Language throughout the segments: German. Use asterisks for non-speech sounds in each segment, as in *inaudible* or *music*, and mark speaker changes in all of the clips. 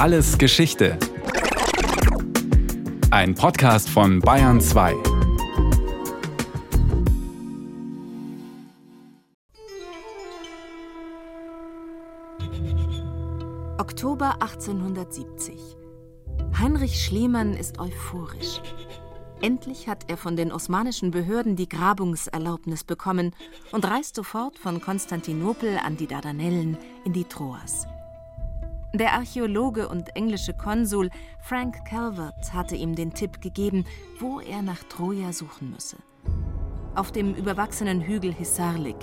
Speaker 1: Alles Geschichte. Ein Podcast von Bayern 2.
Speaker 2: Oktober 1870. Heinrich Schliemann ist euphorisch. Endlich hat er von den osmanischen Behörden die Grabungserlaubnis bekommen und reist sofort von Konstantinopel an die Dardanellen in die Troas. Der Archäologe und englische Konsul Frank Calvert hatte ihm den Tipp gegeben, wo er nach Troja suchen müsse. Auf dem überwachsenen Hügel Hisarlik,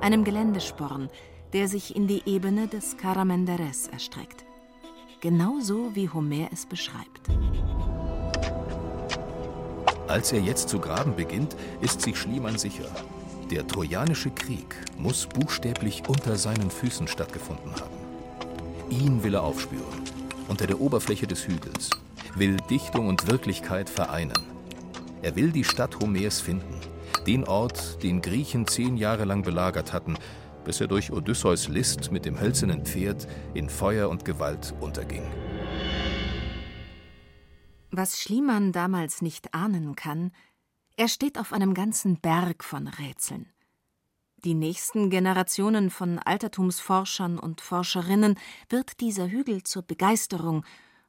Speaker 2: einem Geländesporn, der sich in die Ebene des Karamenderes erstreckt. Genauso wie Homer es beschreibt.
Speaker 3: Als er jetzt zu graben beginnt, ist sich Schliemann sicher. Der Trojanische Krieg muss buchstäblich unter seinen Füßen stattgefunden haben. Ihn will er aufspüren, unter der Oberfläche des Hügels, will Dichtung und Wirklichkeit vereinen. Er will die Stadt Homers finden, den Ort, den Griechen zehn Jahre lang belagert hatten, bis er durch Odysseus List mit dem hölzernen Pferd in Feuer und Gewalt unterging.
Speaker 2: Was Schliemann damals nicht ahnen kann, er steht auf einem ganzen Berg von Rätseln. Die nächsten Generationen von Altertumsforschern und Forscherinnen wird dieser Hügel zur Begeisterung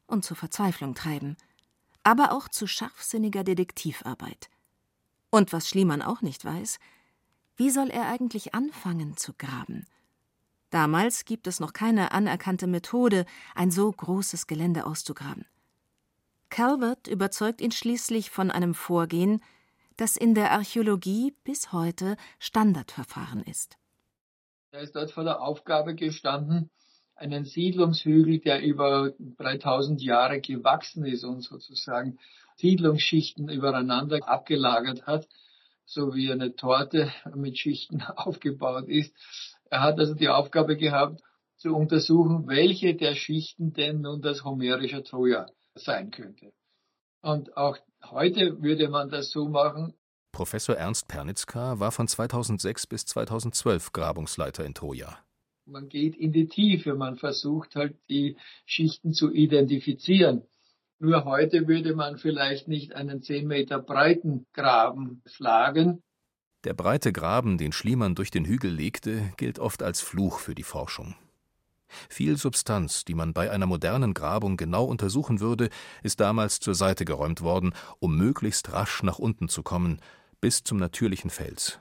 Speaker 2: und zur Verzweiflung treiben, aber auch zu scharfsinniger Detektivarbeit. Und was Schliemann auch nicht weiß, wie soll er eigentlich anfangen zu graben? Damals gibt es noch keine anerkannte Methode, ein so großes Gelände auszugraben. Calvert überzeugt ihn schließlich von einem Vorgehen, das in der Archäologie bis heute Standardverfahren ist.
Speaker 4: Er ist dort vor der Aufgabe gestanden, einen Siedlungshügel, der über 3000 Jahre gewachsen ist und sozusagen Siedlungsschichten übereinander abgelagert hat, so wie eine Torte mit Schichten *laughs* aufgebaut ist. Er hat also die Aufgabe gehabt, zu untersuchen, welche der Schichten denn nun das homerische Troja sein könnte. Und auch heute würde man das so machen.
Speaker 3: Professor Ernst Pernitzka war von 2006 bis 2012 Grabungsleiter in Troja.
Speaker 4: Man geht in die Tiefe, man versucht halt die Schichten zu identifizieren. Nur heute würde man vielleicht nicht einen 10 Meter breiten Graben schlagen.
Speaker 3: Der breite Graben, den Schliemann durch den Hügel legte, gilt oft als Fluch für die Forschung. Viel Substanz, die man bei einer modernen Grabung genau untersuchen würde, ist damals zur Seite geräumt worden, um möglichst rasch nach unten zu kommen, bis zum natürlichen Fels.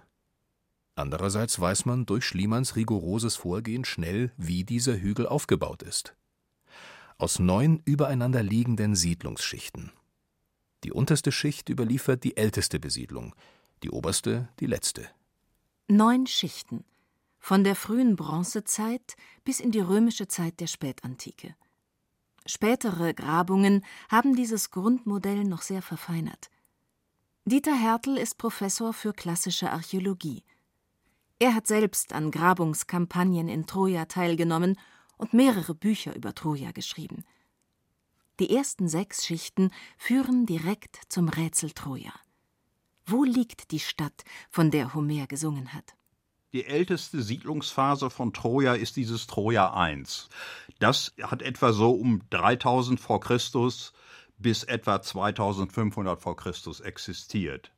Speaker 3: Andererseits weiß man durch Schliemanns rigoroses Vorgehen schnell, wie dieser Hügel aufgebaut ist. Aus neun übereinander liegenden Siedlungsschichten. Die unterste Schicht überliefert die älteste Besiedlung, die oberste die letzte.
Speaker 2: Neun Schichten – von der frühen Bronzezeit bis in die römische Zeit der Spätantike. Spätere Grabungen haben dieses Grundmodell noch sehr verfeinert. Dieter Hertel ist Professor für klassische Archäologie. Er hat selbst an Grabungskampagnen in Troja teilgenommen und mehrere Bücher über Troja geschrieben. Die ersten sechs Schichten führen direkt zum Rätsel Troja. Wo liegt die Stadt, von der Homer gesungen hat?
Speaker 5: Die älteste Siedlungsphase von Troja ist dieses Troja I. Das hat etwa so um 3000 vor Christus bis etwa 2500 vor Christus existiert.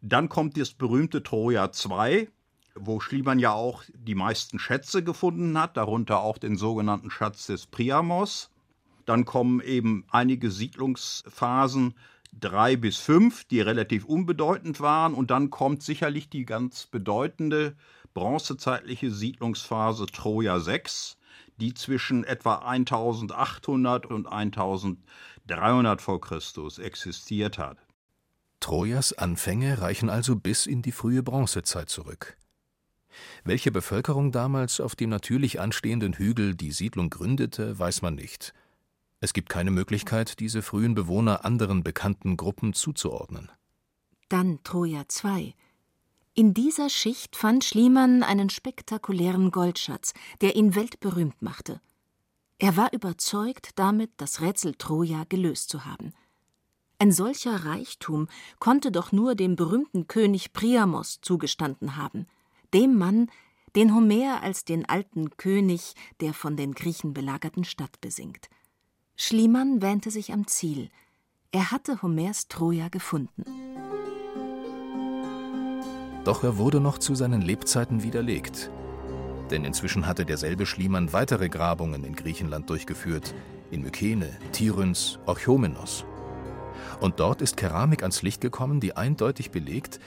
Speaker 5: Dann kommt das berühmte Troja II, wo Schliemann ja auch die meisten Schätze gefunden hat, darunter auch den sogenannten Schatz des Priamos. Dann kommen eben einige Siedlungsphasen drei bis fünf, die relativ unbedeutend waren, und dann kommt sicherlich die ganz bedeutende bronzezeitliche Siedlungsphase Troja 6, die zwischen etwa 1800 und 1300 v. Chr. existiert hat.
Speaker 3: Trojas Anfänge reichen also bis in die frühe Bronzezeit zurück. Welche Bevölkerung damals auf dem natürlich anstehenden Hügel die Siedlung gründete, weiß man nicht. Es gibt keine Möglichkeit, diese frühen Bewohner anderen bekannten Gruppen zuzuordnen.
Speaker 2: Dann Troja II, in dieser Schicht fand Schliemann einen spektakulären Goldschatz, der ihn weltberühmt machte. Er war überzeugt, damit das Rätsel Troja gelöst zu haben. Ein solcher Reichtum konnte doch nur dem berühmten König Priamos zugestanden haben, dem Mann, den Homer als den alten König der von den Griechen belagerten Stadt besingt. Schliemann wähnte sich am Ziel. Er hatte Homers Troja gefunden.
Speaker 3: Doch er wurde noch zu seinen Lebzeiten widerlegt. Denn inzwischen hatte derselbe Schliemann weitere Grabungen in Griechenland durchgeführt, in Mykene, Tiryns, Orchomenos. Und dort ist Keramik ans Licht gekommen, die eindeutig belegt,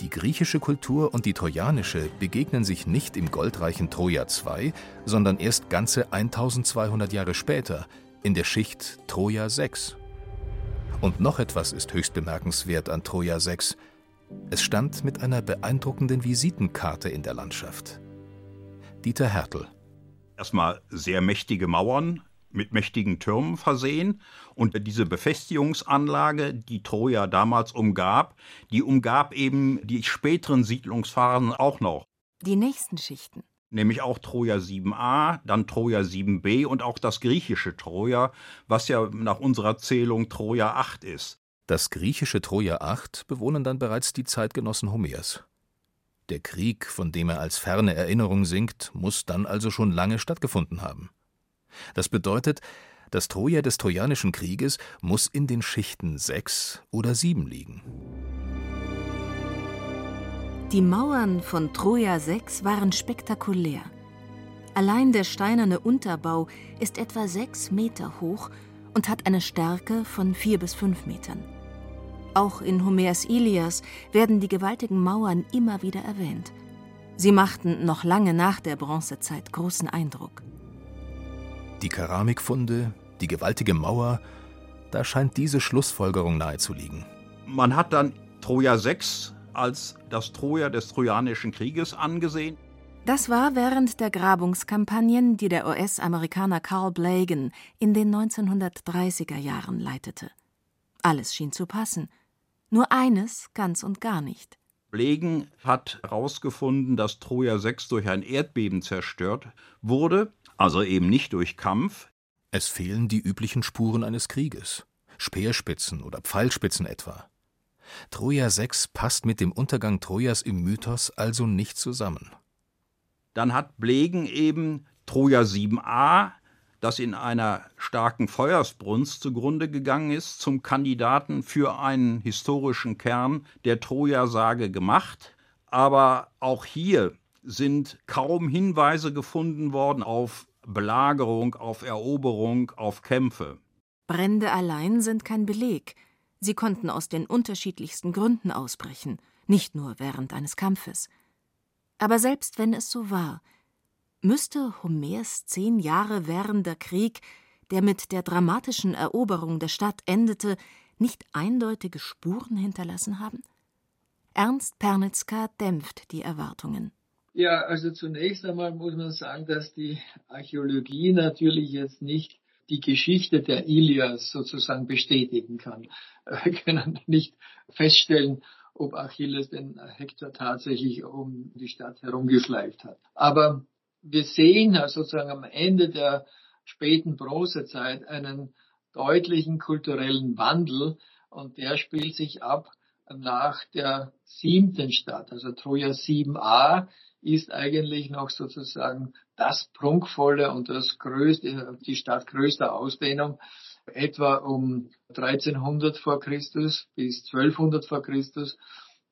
Speaker 3: die griechische Kultur und die trojanische begegnen sich nicht im goldreichen Troja II, sondern erst ganze 1200 Jahre später in der Schicht Troja VI. Und noch etwas ist höchst bemerkenswert an Troja VI. Es stand mit einer beeindruckenden Visitenkarte in der Landschaft. Dieter Hertel.
Speaker 5: Erstmal sehr mächtige Mauern, mit mächtigen Türmen versehen. Und diese Befestigungsanlage, die Troja damals umgab, die umgab eben die späteren Siedlungsphasen auch noch.
Speaker 2: Die nächsten Schichten.
Speaker 5: Nämlich auch Troja 7a, dann Troja 7b und auch das griechische Troja, was ja nach unserer Zählung Troja 8 ist.
Speaker 3: Das griechische Troja 8 bewohnen dann bereits die Zeitgenossen Homers. Der Krieg, von dem er als ferne Erinnerung singt, muss dann also schon lange stattgefunden haben. Das bedeutet, das Troja des Trojanischen Krieges muss in den Schichten 6 oder 7 liegen.
Speaker 2: Die Mauern von Troja 6 waren spektakulär. Allein der steinerne Unterbau ist etwa sechs Meter hoch und hat eine Stärke von vier bis fünf Metern. Auch in Homers Ilias werden die gewaltigen Mauern immer wieder erwähnt. Sie machten noch lange nach der Bronzezeit großen Eindruck.
Speaker 3: Die Keramikfunde, die gewaltige Mauer, da scheint diese Schlussfolgerung nahezuliegen.
Speaker 5: Man hat dann Troja 6 als das Troja des Trojanischen Krieges angesehen.
Speaker 2: Das war während der Grabungskampagnen, die der US-Amerikaner Carl Blagan in den 1930er Jahren leitete. Alles schien zu passen. Nur eines ganz und gar nicht.
Speaker 5: Blegen hat herausgefunden, dass Troja 6 durch ein Erdbeben zerstört wurde also eben nicht durch Kampf.
Speaker 3: Es fehlen die üblichen Spuren eines Krieges, Speerspitzen oder Pfeilspitzen etwa. Troja 6 passt mit dem Untergang Trojas im Mythos also nicht zusammen.
Speaker 5: Dann hat Blegen eben Troja 7a, das in einer starken Feuersbrunst zugrunde gegangen ist, zum Kandidaten für einen historischen Kern der Troja-Sage gemacht. Aber auch hier sind kaum Hinweise gefunden worden auf Belagerung, auf Eroberung, auf Kämpfe.
Speaker 2: Brände allein sind kein Beleg. Sie konnten aus den unterschiedlichsten Gründen ausbrechen, nicht nur während eines Kampfes. Aber selbst wenn es so war, müsste Homers zehn Jahre währender Krieg, der mit der dramatischen Eroberung der Stadt endete, nicht eindeutige Spuren hinterlassen haben? Ernst Pernitzka dämpft die Erwartungen.
Speaker 4: Ja, also zunächst einmal muss man sagen, dass die Archäologie natürlich jetzt nicht die Geschichte der Ilias sozusagen bestätigen kann. *laughs* Wir können nicht feststellen, ob Achilles den Hektor tatsächlich um die Stadt herumgeschleift hat. Aber wir sehen sozusagen am Ende der späten Bronzezeit einen deutlichen kulturellen Wandel und der spielt sich ab nach der siebten Stadt, also Troja 7a, ist eigentlich noch sozusagen das prunkvolle und das größte, die Stadt größter Ausdehnung, etwa um 1300 vor Christus bis 1200 vor Christus.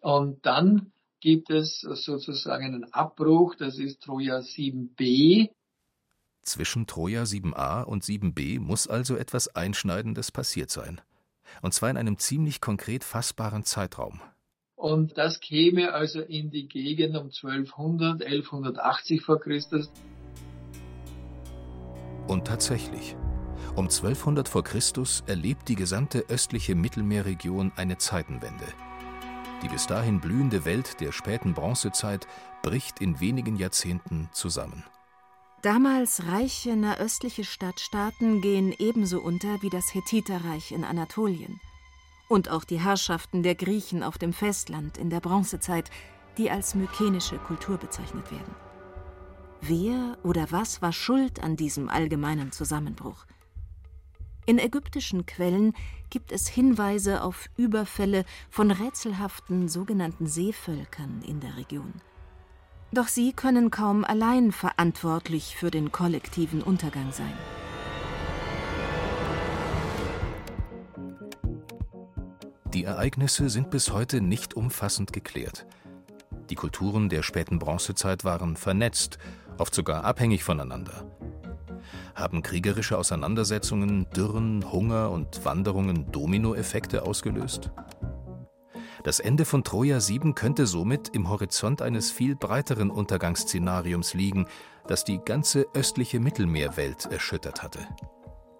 Speaker 4: Und dann gibt es sozusagen einen Abbruch, das ist Troja 7b.
Speaker 3: Zwischen Troja 7a und 7b muss also etwas Einschneidendes passiert sein. Und zwar in einem ziemlich konkret fassbaren Zeitraum.
Speaker 4: Und das käme also in die Gegend um 1200, 1180 vor Christus.
Speaker 3: Und tatsächlich, um 1200 vor Christus erlebt die gesamte östliche Mittelmeerregion eine Zeitenwende. Die bis dahin blühende Welt der späten Bronzezeit bricht in wenigen Jahrzehnten zusammen.
Speaker 2: Damals reiche nahöstliche Stadtstaaten gehen ebenso unter wie das Hethiterreich in Anatolien und auch die Herrschaften der Griechen auf dem Festland in der Bronzezeit, die als mykenische Kultur bezeichnet werden. Wer oder was war schuld an diesem allgemeinen Zusammenbruch? In ägyptischen Quellen gibt es Hinweise auf Überfälle von rätselhaften sogenannten Seevölkern in der Region. Doch sie können kaum allein verantwortlich für den kollektiven Untergang sein.
Speaker 3: Die Ereignisse sind bis heute nicht umfassend geklärt. Die Kulturen der späten Bronzezeit waren vernetzt, oft sogar abhängig voneinander. Haben kriegerische Auseinandersetzungen, Dürren, Hunger und Wanderungen Dominoeffekte ausgelöst? Das Ende von Troja 7 könnte somit im Horizont eines viel breiteren Untergangsszenariums liegen, das die ganze östliche Mittelmeerwelt erschüttert hatte.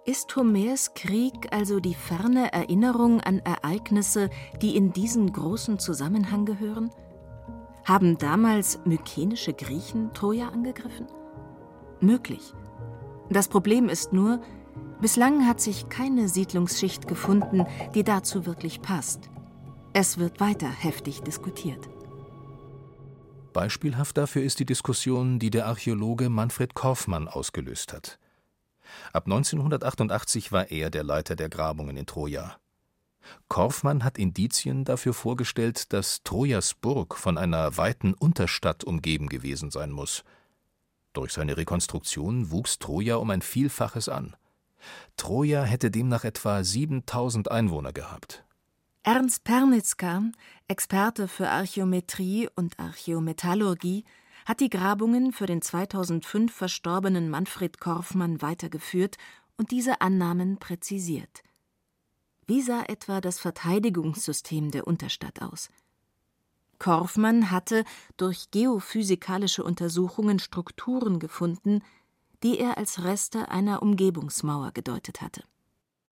Speaker 2: Ist Homers Krieg also die ferne Erinnerung an Ereignisse, die in diesen großen Zusammenhang gehören? Haben damals mykenische Griechen Troja angegriffen? Möglich. Das Problem ist nur, bislang hat sich keine Siedlungsschicht gefunden, die dazu wirklich passt. Es wird weiter heftig diskutiert.
Speaker 3: Beispielhaft dafür ist die Diskussion, die der Archäologe Manfred Korfmann ausgelöst hat. Ab 1988 war er der Leiter der Grabungen in Troja. Korfmann hat Indizien dafür vorgestellt, dass Trojas Burg von einer weiten Unterstadt umgeben gewesen sein muss. Durch seine Rekonstruktion wuchs Troja um ein Vielfaches an. Troja hätte demnach etwa 7000 Einwohner gehabt.
Speaker 2: Ernst Pernitzka, Experte für Archäometrie und Archäometallurgie, hat die Grabungen für den 2005 verstorbenen Manfred Korfmann weitergeführt und diese Annahmen präzisiert. Wie sah etwa das Verteidigungssystem der Unterstadt aus? Korfmann hatte durch geophysikalische Untersuchungen Strukturen gefunden, die er als Reste einer Umgebungsmauer gedeutet hatte.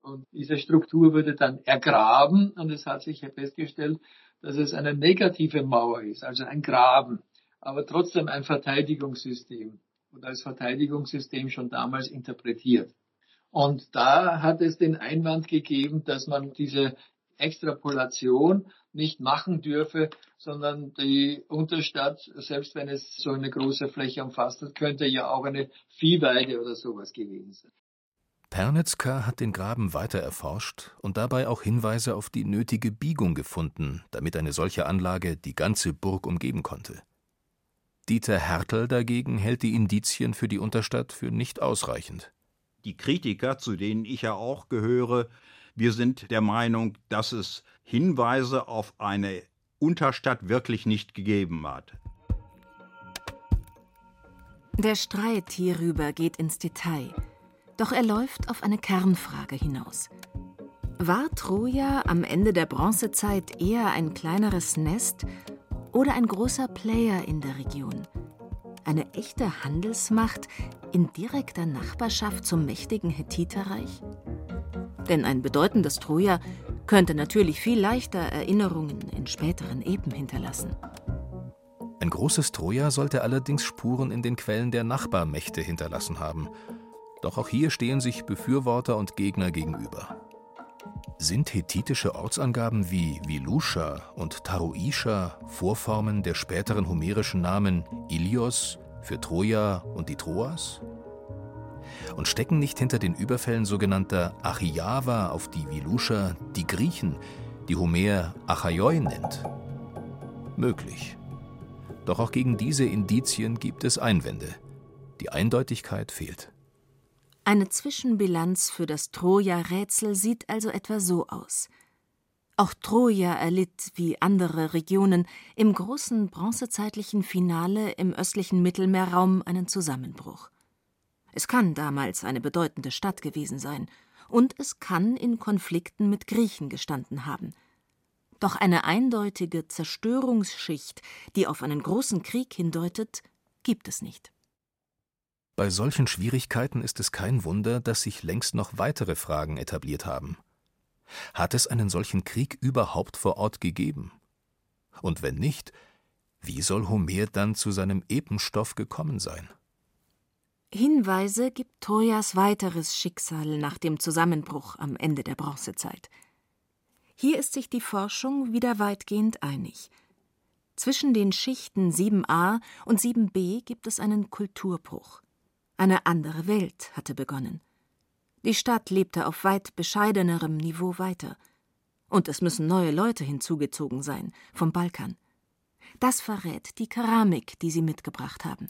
Speaker 4: Und diese Struktur wurde dann ergraben und es hat sich festgestellt, dass es eine negative Mauer ist, also ein Graben, aber trotzdem ein Verteidigungssystem und als Verteidigungssystem schon damals interpretiert. Und da hat es den Einwand gegeben, dass man diese Extrapolation nicht machen dürfe, sondern die Unterstadt, selbst wenn es so eine große Fläche umfasst hat, könnte ja auch eine Viehweide oder sowas gewesen sein.
Speaker 3: Pernitzka hat den Graben weiter erforscht und dabei auch Hinweise auf die nötige Biegung gefunden, damit eine solche Anlage die ganze Burg umgeben konnte. Dieter Hertel dagegen hält die Indizien für die Unterstadt für nicht ausreichend.
Speaker 5: Die Kritiker, zu denen ich ja auch gehöre, wir sind der Meinung, dass es Hinweise auf eine Unterstadt wirklich nicht gegeben hat.
Speaker 2: Der Streit hierüber geht ins Detail. Doch er läuft auf eine Kernfrage hinaus. War Troja am Ende der Bronzezeit eher ein kleineres Nest oder ein großer Player in der Region? Eine echte Handelsmacht in direkter Nachbarschaft zum mächtigen Hethiterreich? Denn ein bedeutendes Troja könnte natürlich viel leichter Erinnerungen in späteren Epen hinterlassen.
Speaker 3: Ein großes Troja sollte allerdings Spuren in den Quellen der Nachbarmächte hinterlassen haben doch auch hier stehen sich Befürworter und Gegner gegenüber. Sind hethitische Ortsangaben wie Vilusha und Taruisha Vorformen der späteren homerischen Namen Ilios für Troja und die Troas? Und stecken nicht hinter den Überfällen sogenannter Achiava auf die Vilusha die Griechen, die Homer Achaioi nennt? Möglich. Doch auch gegen diese Indizien gibt es Einwände. Die Eindeutigkeit fehlt.
Speaker 2: Eine Zwischenbilanz für das Troja-Rätsel sieht also etwa so aus. Auch Troja erlitt, wie andere Regionen, im großen bronzezeitlichen Finale im östlichen Mittelmeerraum einen Zusammenbruch. Es kann damals eine bedeutende Stadt gewesen sein, und es kann in Konflikten mit Griechen gestanden haben. Doch eine eindeutige Zerstörungsschicht, die auf einen großen Krieg hindeutet, gibt es nicht.
Speaker 3: Bei solchen Schwierigkeiten ist es kein Wunder, dass sich längst noch weitere Fragen etabliert haben. Hat es einen solchen Krieg überhaupt vor Ort gegeben? Und wenn nicht, wie soll Homer dann zu seinem Epenstoff gekommen sein?
Speaker 2: Hinweise gibt Trojas weiteres Schicksal nach dem Zusammenbruch am Ende der Bronzezeit. Hier ist sich die Forschung wieder weitgehend einig. Zwischen den Schichten 7a und 7b gibt es einen Kulturbruch. Eine andere Welt hatte begonnen. Die Stadt lebte auf weit bescheidenerem Niveau weiter. Und es müssen neue Leute hinzugezogen sein, vom Balkan. Das verrät die Keramik, die sie mitgebracht haben.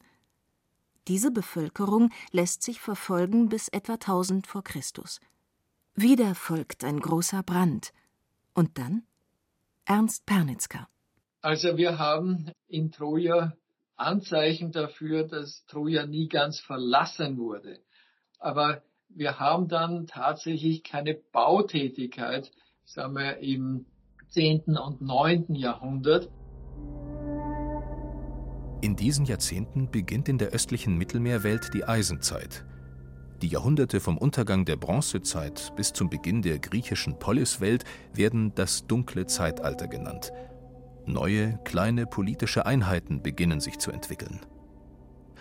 Speaker 2: Diese Bevölkerung lässt sich verfolgen bis etwa 1000 vor Christus. Wieder folgt ein großer Brand. Und dann Ernst Pernitzka.
Speaker 4: Also wir haben in Troja Anzeichen dafür, dass Troja nie ganz verlassen wurde. Aber wir haben dann tatsächlich keine Bautätigkeit, sagen wir, im 10. und 9. Jahrhundert.
Speaker 3: In diesen Jahrzehnten beginnt in der östlichen Mittelmeerwelt die Eisenzeit. Die Jahrhunderte vom Untergang der Bronzezeit bis zum Beginn der griechischen Poliswelt werden das dunkle Zeitalter genannt. Neue, kleine politische Einheiten beginnen sich zu entwickeln.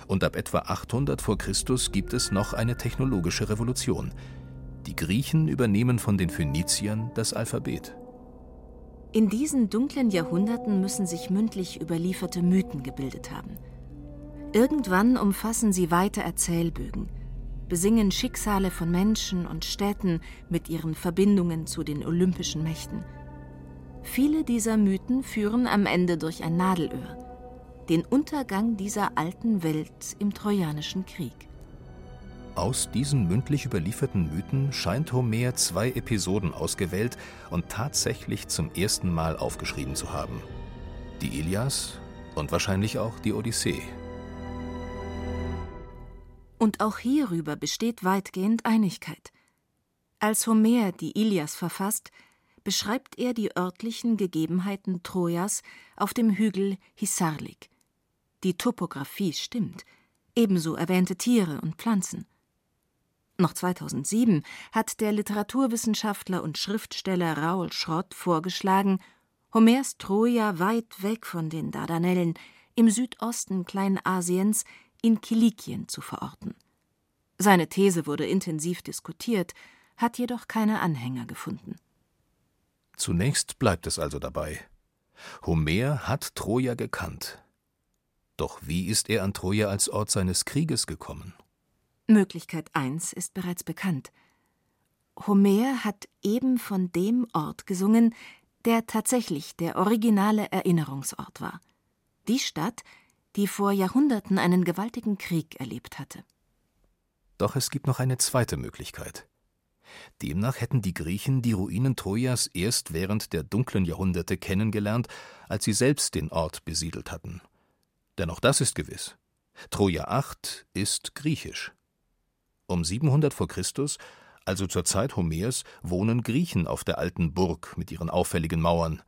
Speaker 3: Und ab etwa 800 vor Christus gibt es noch eine technologische Revolution. Die Griechen übernehmen von den Phöniziern das Alphabet.
Speaker 2: In diesen dunklen Jahrhunderten müssen sich mündlich überlieferte Mythen gebildet haben. Irgendwann umfassen sie weite Erzählbögen, besingen Schicksale von Menschen und Städten mit ihren Verbindungen zu den olympischen Mächten. Viele dieser Mythen führen am Ende durch ein Nadelöhr, den Untergang dieser alten Welt im Trojanischen Krieg.
Speaker 3: Aus diesen mündlich überlieferten Mythen scheint Homer zwei Episoden ausgewählt und tatsächlich zum ersten Mal aufgeschrieben zu haben. Die Ilias und wahrscheinlich auch die Odyssee.
Speaker 2: Und auch hierüber besteht weitgehend Einigkeit. Als Homer die Ilias verfasst, beschreibt er die örtlichen Gegebenheiten Trojas auf dem Hügel Hisarlik. Die Topographie stimmt, ebenso erwähnte Tiere und Pflanzen. Noch 2007 hat der Literaturwissenschaftler und Schriftsteller Raoul Schrott vorgeschlagen, Homers Troja weit weg von den Dardanellen im Südosten Kleinasiens in Kilikien zu verorten. Seine These wurde intensiv diskutiert, hat jedoch keine Anhänger gefunden.
Speaker 3: Zunächst bleibt es also dabei. Homer hat Troja gekannt. Doch wie ist er an Troja als Ort seines Krieges gekommen?
Speaker 2: Möglichkeit 1 ist bereits bekannt. Homer hat eben von dem Ort gesungen, der tatsächlich der originale Erinnerungsort war. Die Stadt, die vor Jahrhunderten einen gewaltigen Krieg erlebt hatte.
Speaker 3: Doch es gibt noch eine zweite Möglichkeit. Demnach hätten die Griechen die Ruinen Trojas erst während der dunklen Jahrhunderte kennengelernt, als sie selbst den Ort besiedelt hatten. Denn auch das ist gewiss. Troja 8 ist griechisch. Um 700 vor Christus, also zur Zeit Homers, wohnen Griechen auf der alten Burg mit ihren auffälligen Mauern.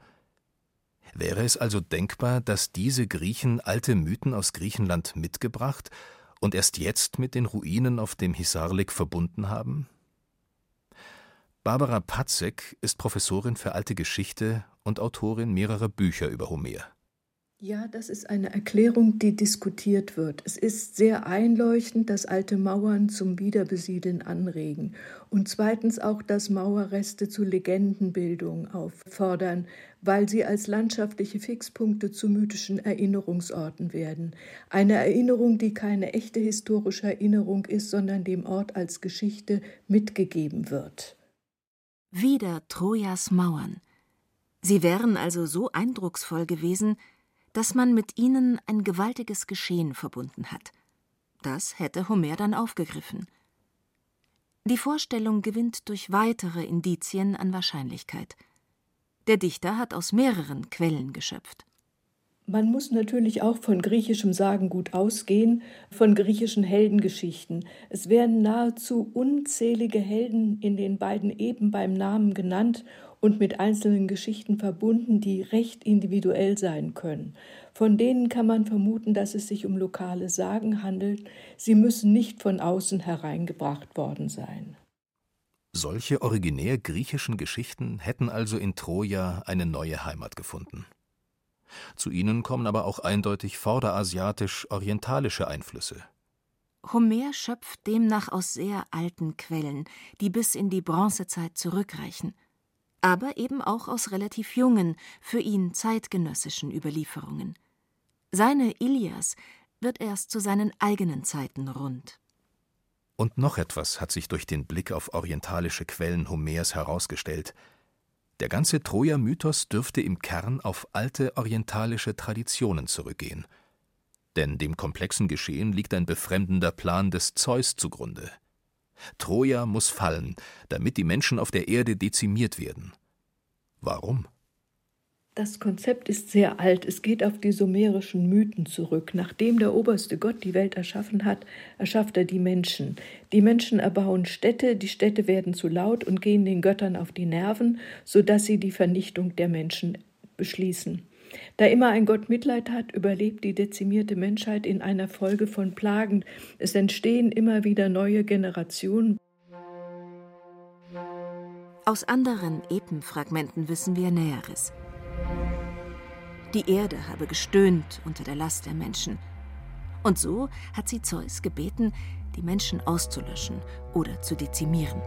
Speaker 3: Wäre es also denkbar, dass diese Griechen alte Mythen aus Griechenland mitgebracht und erst jetzt mit den Ruinen auf dem Hisarlik verbunden haben? Barbara Patzek ist Professorin für alte Geschichte und Autorin mehrerer Bücher über Homer.
Speaker 6: Ja, das ist eine Erklärung, die diskutiert wird. Es ist sehr einleuchtend, dass alte Mauern zum Wiederbesiedeln anregen und zweitens auch, dass Mauerreste zu Legendenbildung auffordern, weil sie als landschaftliche Fixpunkte zu mythischen Erinnerungsorten werden. Eine Erinnerung, die keine echte historische Erinnerung ist, sondern dem Ort als Geschichte mitgegeben wird.
Speaker 2: Wieder Trojas Mauern. Sie wären also so eindrucksvoll gewesen, dass man mit ihnen ein gewaltiges Geschehen verbunden hat. Das hätte Homer dann aufgegriffen. Die Vorstellung gewinnt durch weitere Indizien an Wahrscheinlichkeit. Der Dichter hat aus mehreren Quellen geschöpft.
Speaker 6: Man muss natürlich auch von griechischem Sagengut ausgehen, von griechischen Heldengeschichten. Es werden nahezu unzählige Helden in den beiden eben beim Namen genannt und mit einzelnen Geschichten verbunden, die recht individuell sein können. Von denen kann man vermuten, dass es sich um lokale Sagen handelt. Sie müssen nicht von außen hereingebracht worden sein.
Speaker 3: Solche originär griechischen Geschichten hätten also in Troja eine neue Heimat gefunden. Zu ihnen kommen aber auch eindeutig vorderasiatisch-orientalische Einflüsse.
Speaker 2: Homer schöpft demnach aus sehr alten Quellen, die bis in die Bronzezeit zurückreichen aber eben auch aus relativ jungen, für ihn zeitgenössischen Überlieferungen. Seine Ilias wird erst zu seinen eigenen Zeiten rund.
Speaker 3: Und noch etwas hat sich durch den Blick auf orientalische Quellen Homers herausgestellt. Der ganze Troja-Mythos dürfte im Kern auf alte orientalische Traditionen zurückgehen. Denn dem komplexen Geschehen liegt ein befremdender Plan des Zeus zugrunde. Troja muss fallen, damit die Menschen auf der Erde dezimiert werden. Warum?
Speaker 6: Das Konzept ist sehr alt. Es geht auf die sumerischen Mythen zurück. Nachdem der oberste Gott die Welt erschaffen hat, erschafft er die Menschen. Die Menschen erbauen Städte, die Städte werden zu laut und gehen den Göttern auf die Nerven, sodass sie die Vernichtung der Menschen beschließen. Da immer ein Gott Mitleid hat, überlebt die dezimierte Menschheit in einer Folge von Plagen. Es entstehen immer wieder neue Generationen.
Speaker 2: Aus anderen Epenfragmenten wissen wir Näheres. Die Erde habe gestöhnt unter der Last der Menschen. Und so hat sie Zeus gebeten, die Menschen auszulöschen oder zu dezimieren.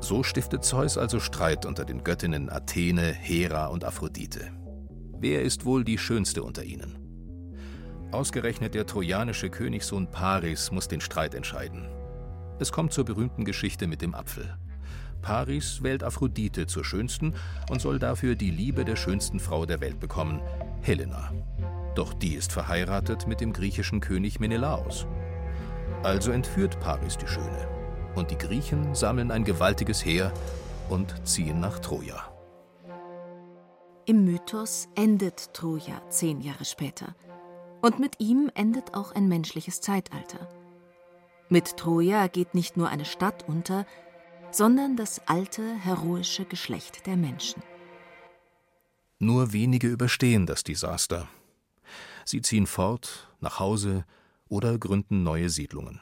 Speaker 3: So stiftet Zeus also Streit unter den Göttinnen Athene, Hera und Aphrodite. Wer ist wohl die schönste unter ihnen? Ausgerechnet der trojanische Königssohn Paris muss den Streit entscheiden. Es kommt zur berühmten Geschichte mit dem Apfel. Paris wählt Aphrodite zur schönsten und soll dafür die Liebe der schönsten Frau der Welt bekommen, Helena. Doch die ist verheiratet mit dem griechischen König Menelaos. Also entführt Paris die Schöne. Und die Griechen sammeln ein gewaltiges Heer und ziehen nach Troja.
Speaker 2: Im Mythos endet Troja zehn Jahre später. Und mit ihm endet auch ein menschliches Zeitalter. Mit Troja geht nicht nur eine Stadt unter, sondern das alte, heroische Geschlecht der Menschen.
Speaker 3: Nur wenige überstehen das Desaster. Sie ziehen fort, nach Hause oder gründen neue Siedlungen.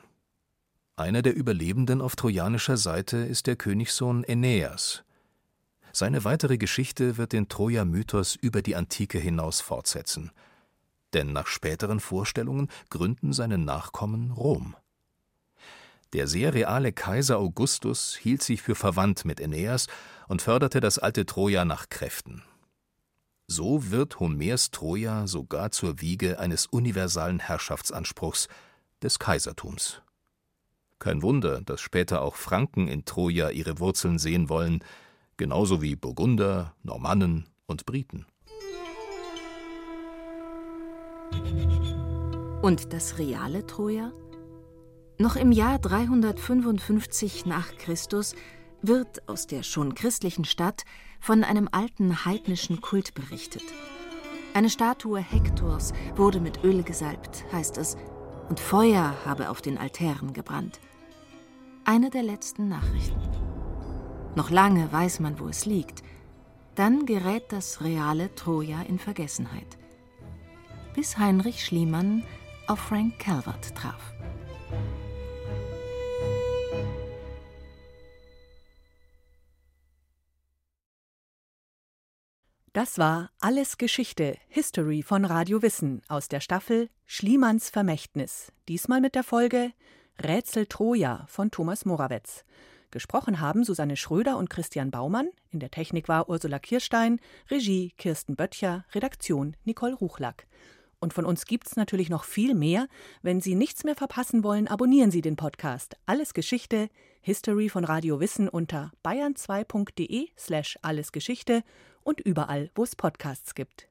Speaker 3: Einer der Überlebenden auf trojanischer Seite ist der Königssohn Aeneas. Seine weitere Geschichte wird den Troja-Mythos über die Antike hinaus fortsetzen. Denn nach späteren Vorstellungen gründen seine Nachkommen Rom. Der sehr reale Kaiser Augustus hielt sich für verwandt mit Aeneas und förderte das alte Troja nach Kräften. So wird Homers Troja sogar zur Wiege eines universalen Herrschaftsanspruchs des Kaisertums. Kein Wunder, dass später auch Franken in Troja ihre Wurzeln sehen wollen, genauso wie Burgunder, Normannen und Briten.
Speaker 2: Und das reale Troja? Noch im Jahr 355 nach Christus wird aus der schon christlichen Stadt von einem alten heidnischen Kult berichtet. Eine Statue Hektors wurde mit Öl gesalbt, heißt es, und Feuer habe auf den Altären gebrannt. Eine der letzten Nachrichten. Noch lange weiß man, wo es liegt. Dann gerät das reale Troja in Vergessenheit. Bis Heinrich Schliemann auf Frank Calvert traf.
Speaker 7: Das war Alles Geschichte, History von Radio Wissen aus der Staffel Schliemanns Vermächtnis. Diesmal mit der Folge Rätsel Troja von Thomas Morawetz. Gesprochen haben Susanne Schröder und Christian Baumann. In der Technik war Ursula Kirstein, Regie Kirsten Böttcher, Redaktion Nicole Ruchlack. Und von uns gibt's natürlich noch viel mehr. Wenn Sie nichts mehr verpassen wollen, abonnieren Sie den Podcast Alles Geschichte, History von Radio Wissen unter bayern2.de slash allesgeschichte und überall, wo es Podcasts gibt.